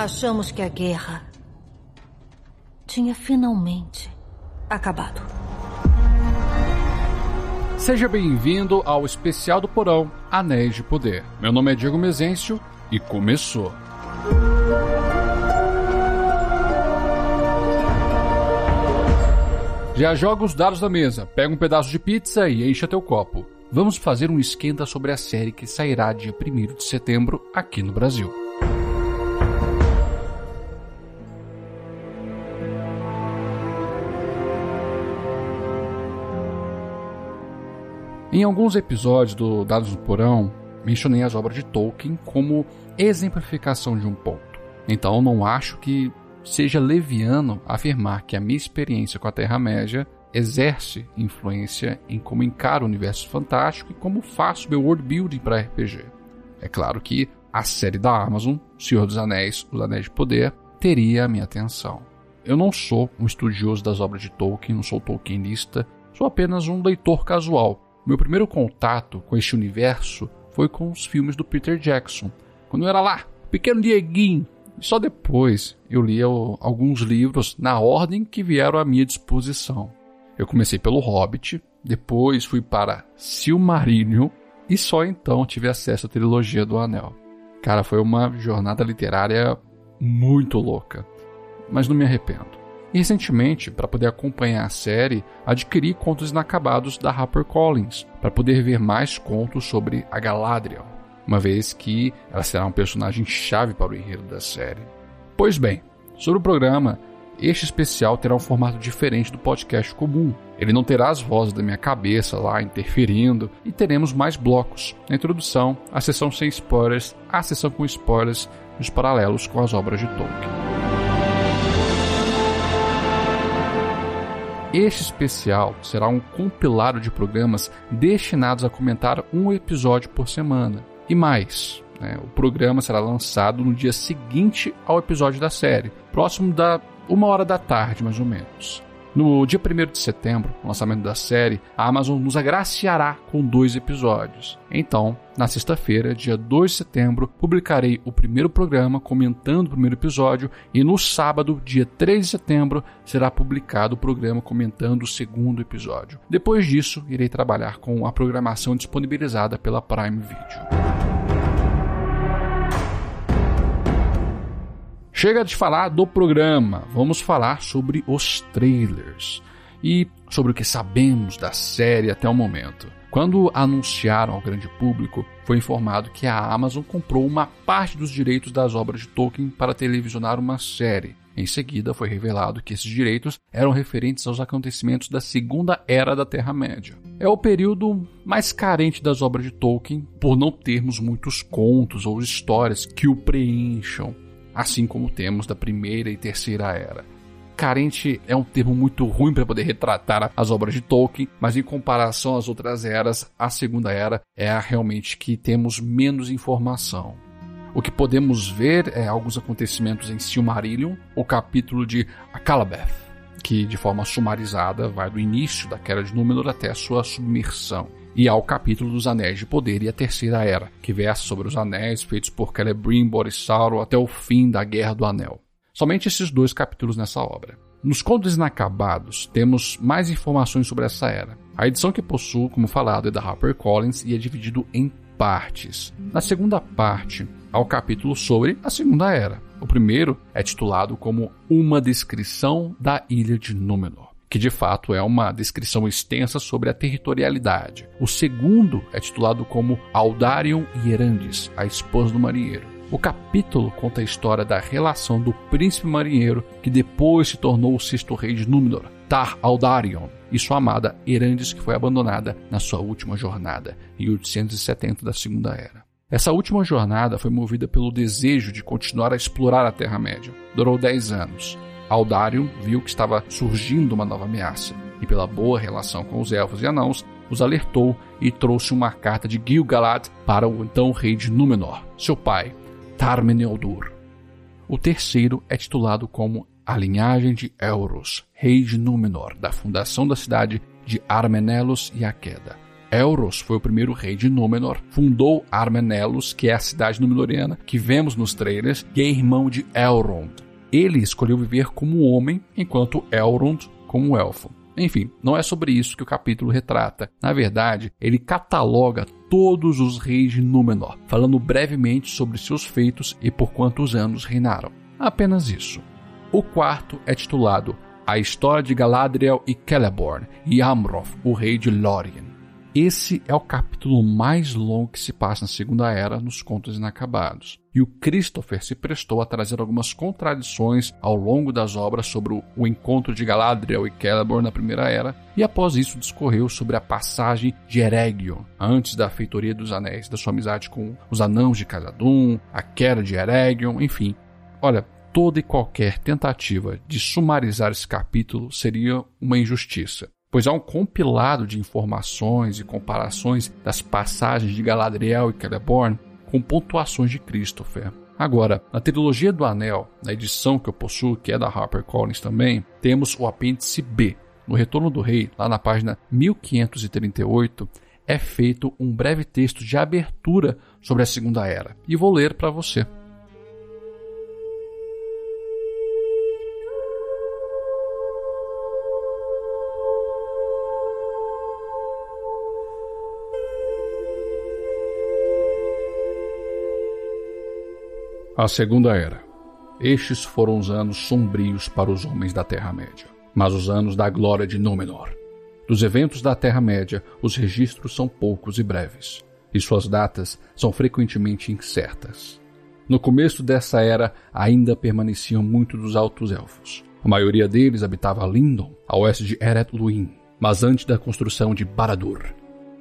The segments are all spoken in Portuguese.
Achamos que a guerra tinha finalmente acabado. Seja bem-vindo ao especial do Porão Anéis de Poder. Meu nome é Diego Mezencio e começou. Já joga os dados da mesa, pega um pedaço de pizza e encha teu copo. Vamos fazer um esquenta sobre a série que sairá dia 1 de setembro aqui no Brasil. Em alguns episódios do Dados do Porão, mencionei as obras de Tolkien como exemplificação de um ponto. Então não acho que seja leviano afirmar que a minha experiência com a Terra-média exerce influência em como encaro o universo fantástico e como faço meu world building para RPG. É claro que a série da Amazon, Senhor dos Anéis, Os Anéis de Poder, teria a minha atenção. Eu não sou um estudioso das obras de Tolkien, não sou tolkienista, sou apenas um leitor casual meu primeiro contato com este universo foi com os filmes do Peter Jackson, quando eu era lá, pequeno Dieguinho. Só depois eu lia alguns livros na ordem que vieram à minha disposição. Eu comecei pelo Hobbit, depois fui para Silmarillion e só então tive acesso à trilogia do Anel. Cara, foi uma jornada literária muito louca, mas não me arrependo. E recentemente, para poder acompanhar a série, adquiri contos inacabados da HarperCollins, para poder ver mais contos sobre a Galadriel, uma vez que ela será um personagem chave para o enredo da série. Pois bem, sobre o programa, este especial terá um formato diferente do podcast comum. Ele não terá as vozes da minha cabeça lá interferindo e teremos mais blocos. A introdução, a sessão sem spoilers, a sessão com spoilers os paralelos com as obras de Tolkien. Este especial será um compilado de programas destinados a comentar um episódio por semana. E mais, né, o programa será lançado no dia seguinte ao episódio da série, próximo da uma hora da tarde, mais ou menos. No dia 1 de setembro, lançamento da série, a Amazon nos agraciará com dois episódios. Então, na sexta-feira, dia 2 de setembro, publicarei o primeiro programa comentando o primeiro episódio e no sábado, dia 3 de setembro, será publicado o programa comentando o segundo episódio. Depois disso, irei trabalhar com a programação disponibilizada pela Prime Video. Chega de falar do programa, vamos falar sobre os trailers e sobre o que sabemos da série até o momento. Quando anunciaram ao grande público, foi informado que a Amazon comprou uma parte dos direitos das obras de Tolkien para televisionar uma série. Em seguida, foi revelado que esses direitos eram referentes aos acontecimentos da Segunda Era da Terra-média. É o período mais carente das obras de Tolkien, por não termos muitos contos ou histórias que o preencham assim como temos da primeira e terceira era. Carente é um termo muito ruim para poder retratar as obras de Tolkien, mas em comparação às outras eras, a segunda era é a realmente que temos menos informação. O que podemos ver é alguns acontecimentos em Silmarillion, o capítulo de Akalabeth, que de forma sumarizada vai do início da Queda de Númenor até a sua submersão e ao capítulo dos Anéis de Poder e a Terceira Era, que versa sobre os anéis feitos por Celebrimbor e Sauron até o fim da Guerra do Anel. Somente esses dois capítulos nessa obra. Nos Contos Inacabados, temos mais informações sobre essa era. A edição que possuo, como falado, é da HarperCollins e é dividido em partes. Na segunda parte, há o capítulo sobre a Segunda Era. O primeiro é titulado como Uma Descrição da Ilha de Númenor que de fato é uma descrição extensa sobre a territorialidade. O segundo é titulado como Aldarion e Erandis, a esposa do marinheiro. O capítulo conta a história da relação do príncipe marinheiro que depois se tornou o sexto rei de Númenor, Tar Aldarion, e sua amada Erandis, que foi abandonada na sua última jornada, em 870 da Segunda Era. Essa última jornada foi movida pelo desejo de continuar a explorar a Terra-média. Durou 10 anos. Aldarion viu que estava surgindo uma nova ameaça, e pela boa relação com os elfos e anãos, os alertou e trouxe uma carta de Gil-galad para o então rei de Númenor, seu pai, Tarmeneldur. O terceiro é titulado como A Linhagem de Elros, rei de Númenor, da fundação da cidade de Armenelos e a Queda. Elros foi o primeiro rei de Númenor, fundou Armenelos, que é a cidade númenoriana que vemos nos trailers, e é irmão de Elrond. Ele escolheu viver como homem, enquanto Elrond como elfo. Enfim, não é sobre isso que o capítulo retrata. Na verdade, ele cataloga todos os reis de Númenor, falando brevemente sobre seus feitos e por quantos anos reinaram. Apenas isso. O quarto é titulado A História de Galadriel e Celeborn e Amroth, o rei de Lórien. Esse é o capítulo mais longo que se passa na Segunda Era nos Contos Inacabados. E o Christopher se prestou a trazer algumas contradições ao longo das obras sobre o encontro de Galadriel e Celeborn na Primeira Era, e após isso discorreu sobre a passagem de Eregion, antes da feitoria dos Anéis, da sua amizade com os Anãos de Khazad-dûm, a queda de Eregion, enfim. Olha, toda e qualquer tentativa de sumarizar esse capítulo seria uma injustiça pois há um compilado de informações e comparações das passagens de Galadriel e Celeborn com pontuações de Christopher. Agora, na trilogia do Anel, na edição que eu possuo, que é da HarperCollins também, temos o apêndice B. No Retorno do Rei, lá na página 1538, é feito um breve texto de abertura sobre a Segunda Era. E vou ler para você. A Segunda Era. Estes foram os anos sombrios para os homens da Terra-média, mas os anos da glória de Númenor. Dos eventos da Terra-média, os registros são poucos e breves, e suas datas são frequentemente incertas. No começo dessa era, ainda permaneciam muitos dos Altos Elfos. A maioria deles habitava Lindon, a oeste de Eret Luin, mas antes da construção de Baradur.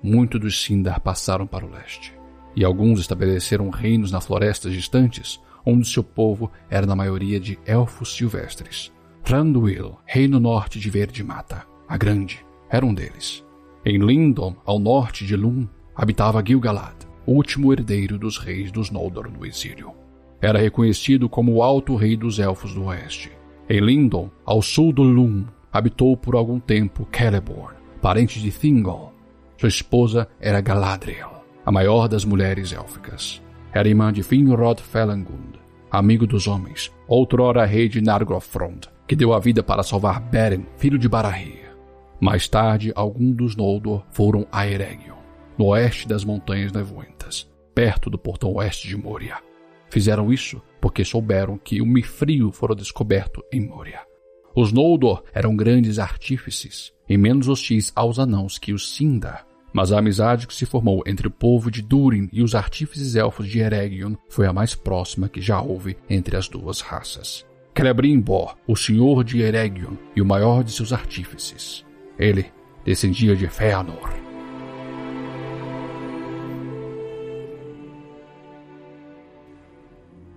Muitos dos Sindar passaram para o leste e alguns estabeleceram reinos nas florestas distantes, onde seu povo era na maioria de elfos silvestres. Thranduil, reino norte de Verde Mata, a Grande, era um deles. Em Lindon, ao norte de Lum, habitava Gil-galad, último herdeiro dos reis dos Noldor no exílio. Era reconhecido como o Alto Rei dos Elfos do Oeste. Em Lindon, ao sul do Lum, habitou por algum tempo Celeborn, parente de Thingol. Sua esposa era Galadriel a maior das mulheres élficas. Era irmã de Finrod Felangund, amigo dos homens, outrora rei de Nargothrond, que deu a vida para salvar Beren, filho de Barahir. Mais tarde, alguns dos Noldor foram a Eregion, no oeste das Montanhas Nevoentas, perto do portão oeste de Moria. Fizeram isso porque souberam que o Mifrio fora descoberto em Moria. Os Noldor eram grandes artífices e menos hostis aos anãos que os Sindar, mas a amizade que se formou entre o povo de Durin e os artífices elfos de Eregion foi a mais próxima que já houve entre as duas raças. Celebrimbor, o senhor de Eregion e o maior de seus artífices. Ele descendia de Fëanor.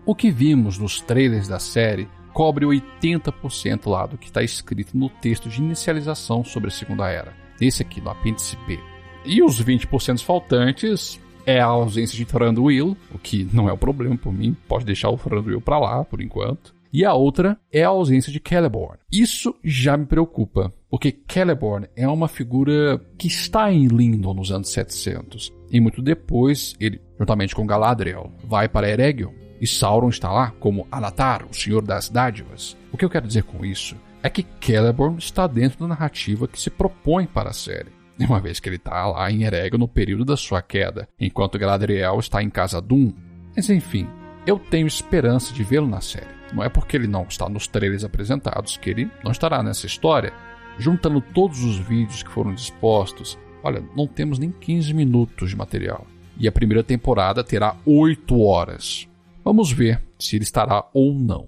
O que vimos nos trailers da série cobre 80% lá do que está escrito no texto de inicialização sobre a Segunda Era, esse aqui no apêndice B. E os 20% faltantes é a ausência de Thranduil, o que não é o problema por mim, pode deixar o Thranduil para lá por enquanto. E a outra é a ausência de Celeborn. Isso já me preocupa, porque Celeborn é uma figura que está em Lindon nos anos 700. E muito depois, ele, juntamente com Galadriel, vai para Eregion. E Sauron está lá como Anatar, o Senhor das Dádivas. O que eu quero dizer com isso é que Celeborn está dentro da narrativa que se propõe para a série uma vez que ele está lá em Eregion no período da sua queda, enquanto Galadriel está em Casa Doom. Mas enfim, eu tenho esperança de vê-lo na série. Não é porque ele não está nos trailers apresentados que ele não estará nessa história. Juntando todos os vídeos que foram dispostos, olha, não temos nem 15 minutos de material. E a primeira temporada terá 8 horas. Vamos ver se ele estará ou não.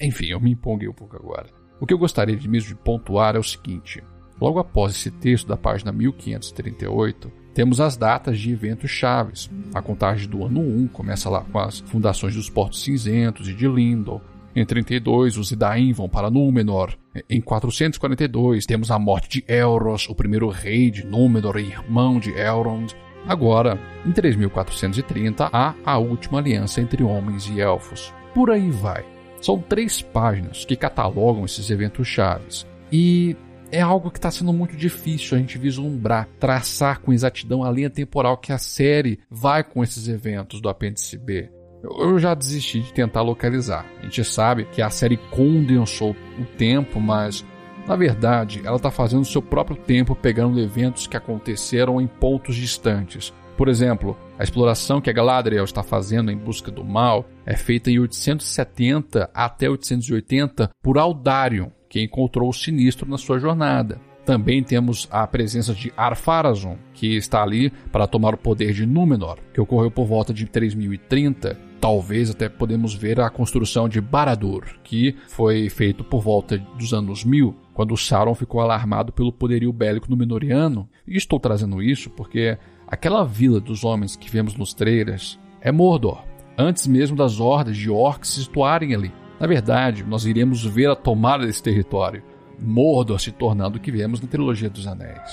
Enfim, eu me empolguei um pouco agora. O que eu gostaria de mesmo de pontuar é o seguinte: Logo após esse texto da página 1538, temos as datas de eventos chaves. A contagem do ano 1 começa lá com as fundações dos Portos Cinzentos e de Lindon. Em 32, os Idain vão para Númenor. Em 442, temos a morte de Elros, o primeiro rei de Númenor e irmão de Elrond. Agora, em 3430, há a última aliança entre homens e elfos. Por aí vai. São três páginas que catalogam esses eventos chaves. E é algo que está sendo muito difícil a gente vislumbrar, traçar com exatidão a linha temporal que a série vai com esses eventos do apêndice B. Eu já desisti de tentar localizar. A gente sabe que a série condensou o tempo, mas na verdade ela está fazendo seu próprio tempo pegando eventos que aconteceram em pontos distantes. Por exemplo, a exploração que a Galadriel está fazendo em busca do mal é feita em 870 até 880 por Aldarion, que encontrou o Sinistro na sua jornada. Também temos a presença de Ar-Pharazôn, que está ali para tomar o poder de Númenor, que ocorreu por volta de 3030. Talvez até podemos ver a construção de Baradur, que foi feito por volta dos anos 1000, quando Sauron ficou alarmado pelo poderio bélico númenoriano. E estou trazendo isso porque aquela vila dos homens que vemos nos trailers é Mordor, antes mesmo das hordas de orcs se situarem ali. Na verdade, nós iremos ver a tomada desse território, Mordor se tornando o que vemos na trilogia dos Anéis.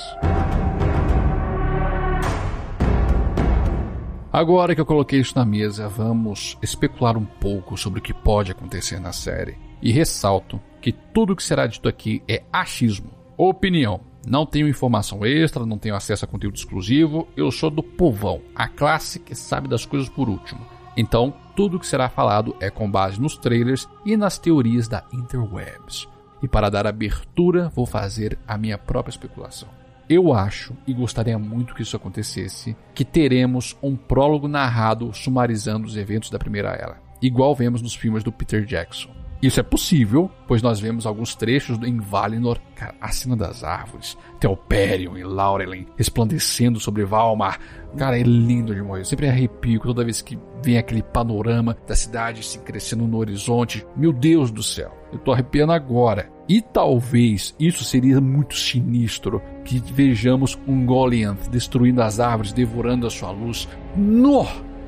Agora que eu coloquei isso na mesa, vamos especular um pouco sobre o que pode acontecer na série. E ressalto que tudo o que será dito aqui é achismo, opinião. Não tenho informação extra, não tenho acesso a conteúdo exclusivo, eu sou do povão, a classe que sabe das coisas por último. Então, tudo o que será falado é com base nos trailers e nas teorias da interwebs. E para dar abertura, vou fazer a minha própria especulação. Eu acho, e gostaria muito que isso acontecesse, que teremos um prólogo narrado sumarizando os eventos da Primeira Era, igual vemos nos filmes do Peter Jackson. Isso é possível, pois nós vemos alguns trechos em Valinor, cara, acima das árvores, Telperion e Laurelin resplandecendo sobre Valmar. Cara, é lindo de morrer. Eu sempre arrepio toda vez que vem aquele panorama da cidade se crescendo no horizonte. Meu Deus do céu, eu tô arrepiando agora. E talvez isso seria muito sinistro que vejamos um Goliath destruindo as árvores, devorando a sua luz. No!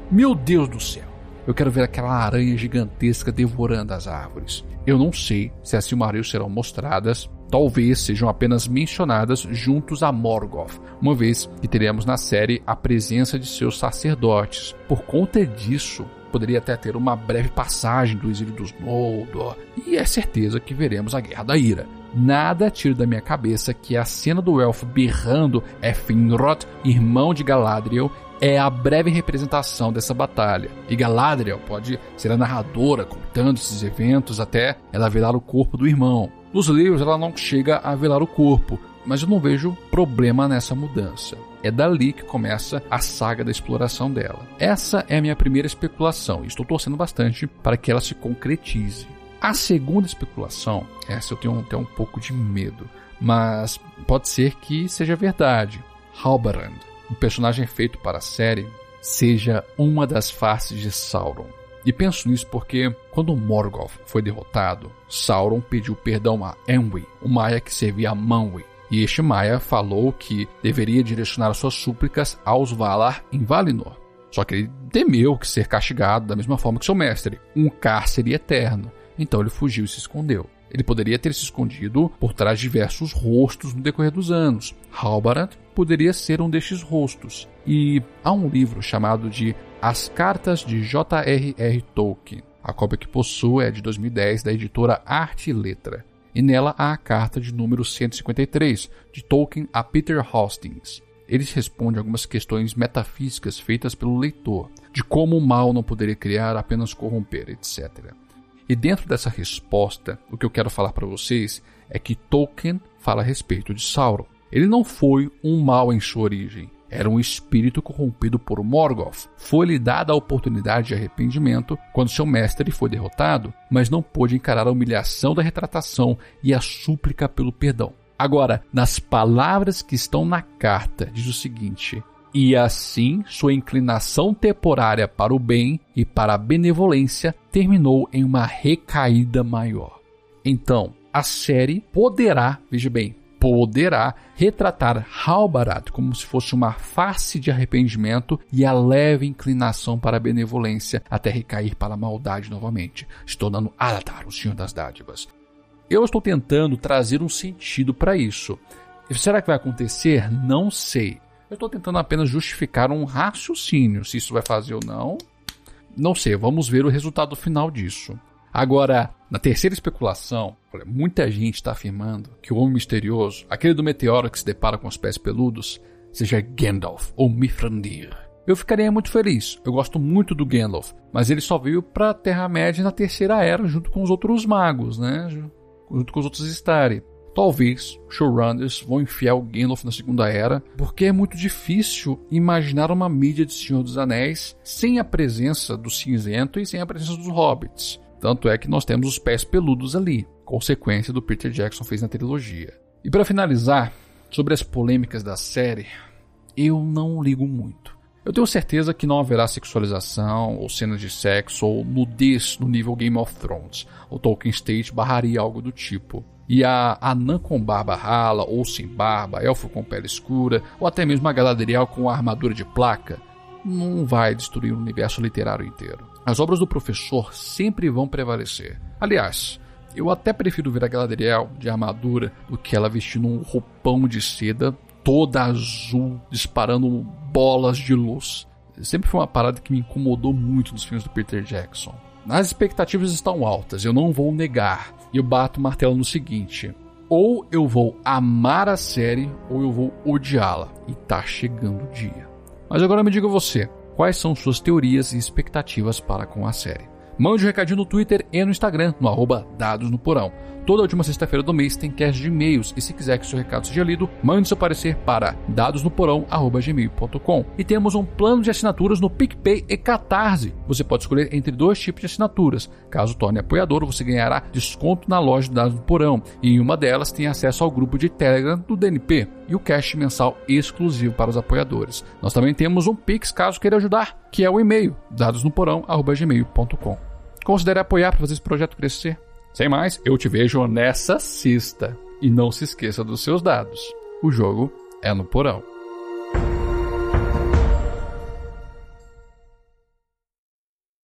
Meu Deus do céu! Eu quero ver aquela aranha gigantesca devorando as árvores. Eu não sei se as Silmaril serão mostradas, talvez sejam apenas mencionadas juntos a Morgoth, uma vez que teremos na série a presença de seus sacerdotes. Por conta disso, poderia até ter uma breve passagem do exílio dos Noldor, e é certeza que veremos a Guerra da Ira. Nada tira da minha cabeça que a cena do elfo berrando é Finrod, irmão de Galadriel, é a breve representação dessa batalha. E Galadriel pode ser a narradora contando esses eventos até ela velar o corpo do irmão. Nos livros ela não chega a velar o corpo, mas eu não vejo problema nessa mudança. É dali que começa a saga da exploração dela. Essa é a minha primeira especulação e estou torcendo bastante para que ela se concretize. A segunda especulação, essa eu tenho até um pouco de medo, mas pode ser que seja verdade. Halbarand um personagem feito para a série, seja uma das faces de Sauron. E penso nisso porque, quando Morgoth foi derrotado, Sauron pediu perdão a Enwi, o Maia que servia a Manwë. E este Maia falou que deveria direcionar suas súplicas aos Valar em Valinor. Só que ele temeu que ser castigado da mesma forma que seu mestre, um cárcere eterno. Então ele fugiu e se escondeu. Ele poderia ter se escondido por trás de diversos rostos no decorrer dos anos. Halbarad poderia ser um destes rostos. E há um livro chamado de As Cartas de J.R.R. Tolkien. A cópia que possuo é de 2010 da editora Arte e Letra. E nela há a carta de número 153 de Tolkien a Peter Hastings. Ele responde algumas questões metafísicas feitas pelo leitor, de como o mal não poderia criar, apenas corromper, etc. E dentro dessa resposta, o que eu quero falar para vocês é que Tolkien fala a respeito de Sauron. Ele não foi um mal em sua origem, era um espírito corrompido por Morgoth. Foi-lhe dada a oportunidade de arrependimento quando seu mestre foi derrotado, mas não pôde encarar a humilhação da retratação e a súplica pelo perdão. Agora, nas palavras que estão na carta, diz o seguinte: e assim sua inclinação temporária para o bem e para a benevolência terminou em uma recaída maior. Então, a série poderá, veja bem, poderá retratar Halbarad como se fosse uma face de arrependimento e a leve inclinação para a benevolência até recair para a maldade novamente, se tornando Aladar, o Senhor das Dádivas. Eu estou tentando trazer um sentido para isso. Será que vai acontecer? Não sei. Eu estou tentando apenas justificar um raciocínio. Se isso vai fazer ou não, não sei. Vamos ver o resultado final disso. Agora, na terceira especulação, muita gente está afirmando que o Homem Misterioso, aquele do meteoro que se depara com os pés peludos, seja Gandalf ou Mifrandir. Eu ficaria muito feliz. Eu gosto muito do Gandalf, mas ele só veio para a Terra-média na Terceira Era junto com os outros magos, né? Junto com os outros Istari. Talvez showrunners vão enfiar o Gandalf na Segunda Era, porque é muito difícil imaginar uma mídia de Senhor dos Anéis sem a presença do cinzento e sem a presença dos hobbits. Tanto é que nós temos os pés peludos ali, consequência do Peter Jackson fez na trilogia. E para finalizar, sobre as polêmicas da série, eu não ligo muito. Eu tenho certeza que não haverá sexualização, ou cenas de sexo, ou nudez no nível Game of Thrones. O Tolkien State barraria algo do tipo. E a anã com barba rala, ou sem barba, elfo com pele escura, ou até mesmo a Galadriel com armadura de placa, não vai destruir o universo literário inteiro. As obras do professor sempre vão prevalecer. Aliás, eu até prefiro ver a Galadriel de armadura do que ela vestindo um roupão de seda toda azul, disparando bolas de luz. Sempre foi uma parada que me incomodou muito nos filmes do Peter Jackson. As expectativas estão altas, eu não vou negar. E eu bato o martelo no seguinte: ou eu vou amar a série, ou eu vou odiá-la. E tá chegando o dia. Mas agora me diga você, quais são suas teorias e expectativas para com a série? Mande um recadinho no Twitter e no Instagram, no arroba Dados no Porão. Toda última sexta-feira do mês tem cast de e-mails e se quiser que seu recado seja lido, mande seu parecer para dadosnoporão.gmail.com. E temos um plano de assinaturas no PicPay e Catarse. Você pode escolher entre dois tipos de assinaturas. Caso torne apoiador, você ganhará desconto na loja de Dados no Porão. E em uma delas tem acesso ao grupo de Telegram do DNP e o cast mensal exclusivo para os apoiadores. Nós também temos um Pix caso queira ajudar, que é o e-mail dadosnoporão.gmail.com. Considere apoiar para fazer esse projeto crescer. Sem mais, eu te vejo nessa sexta. E não se esqueça dos seus dados. O jogo é no porão.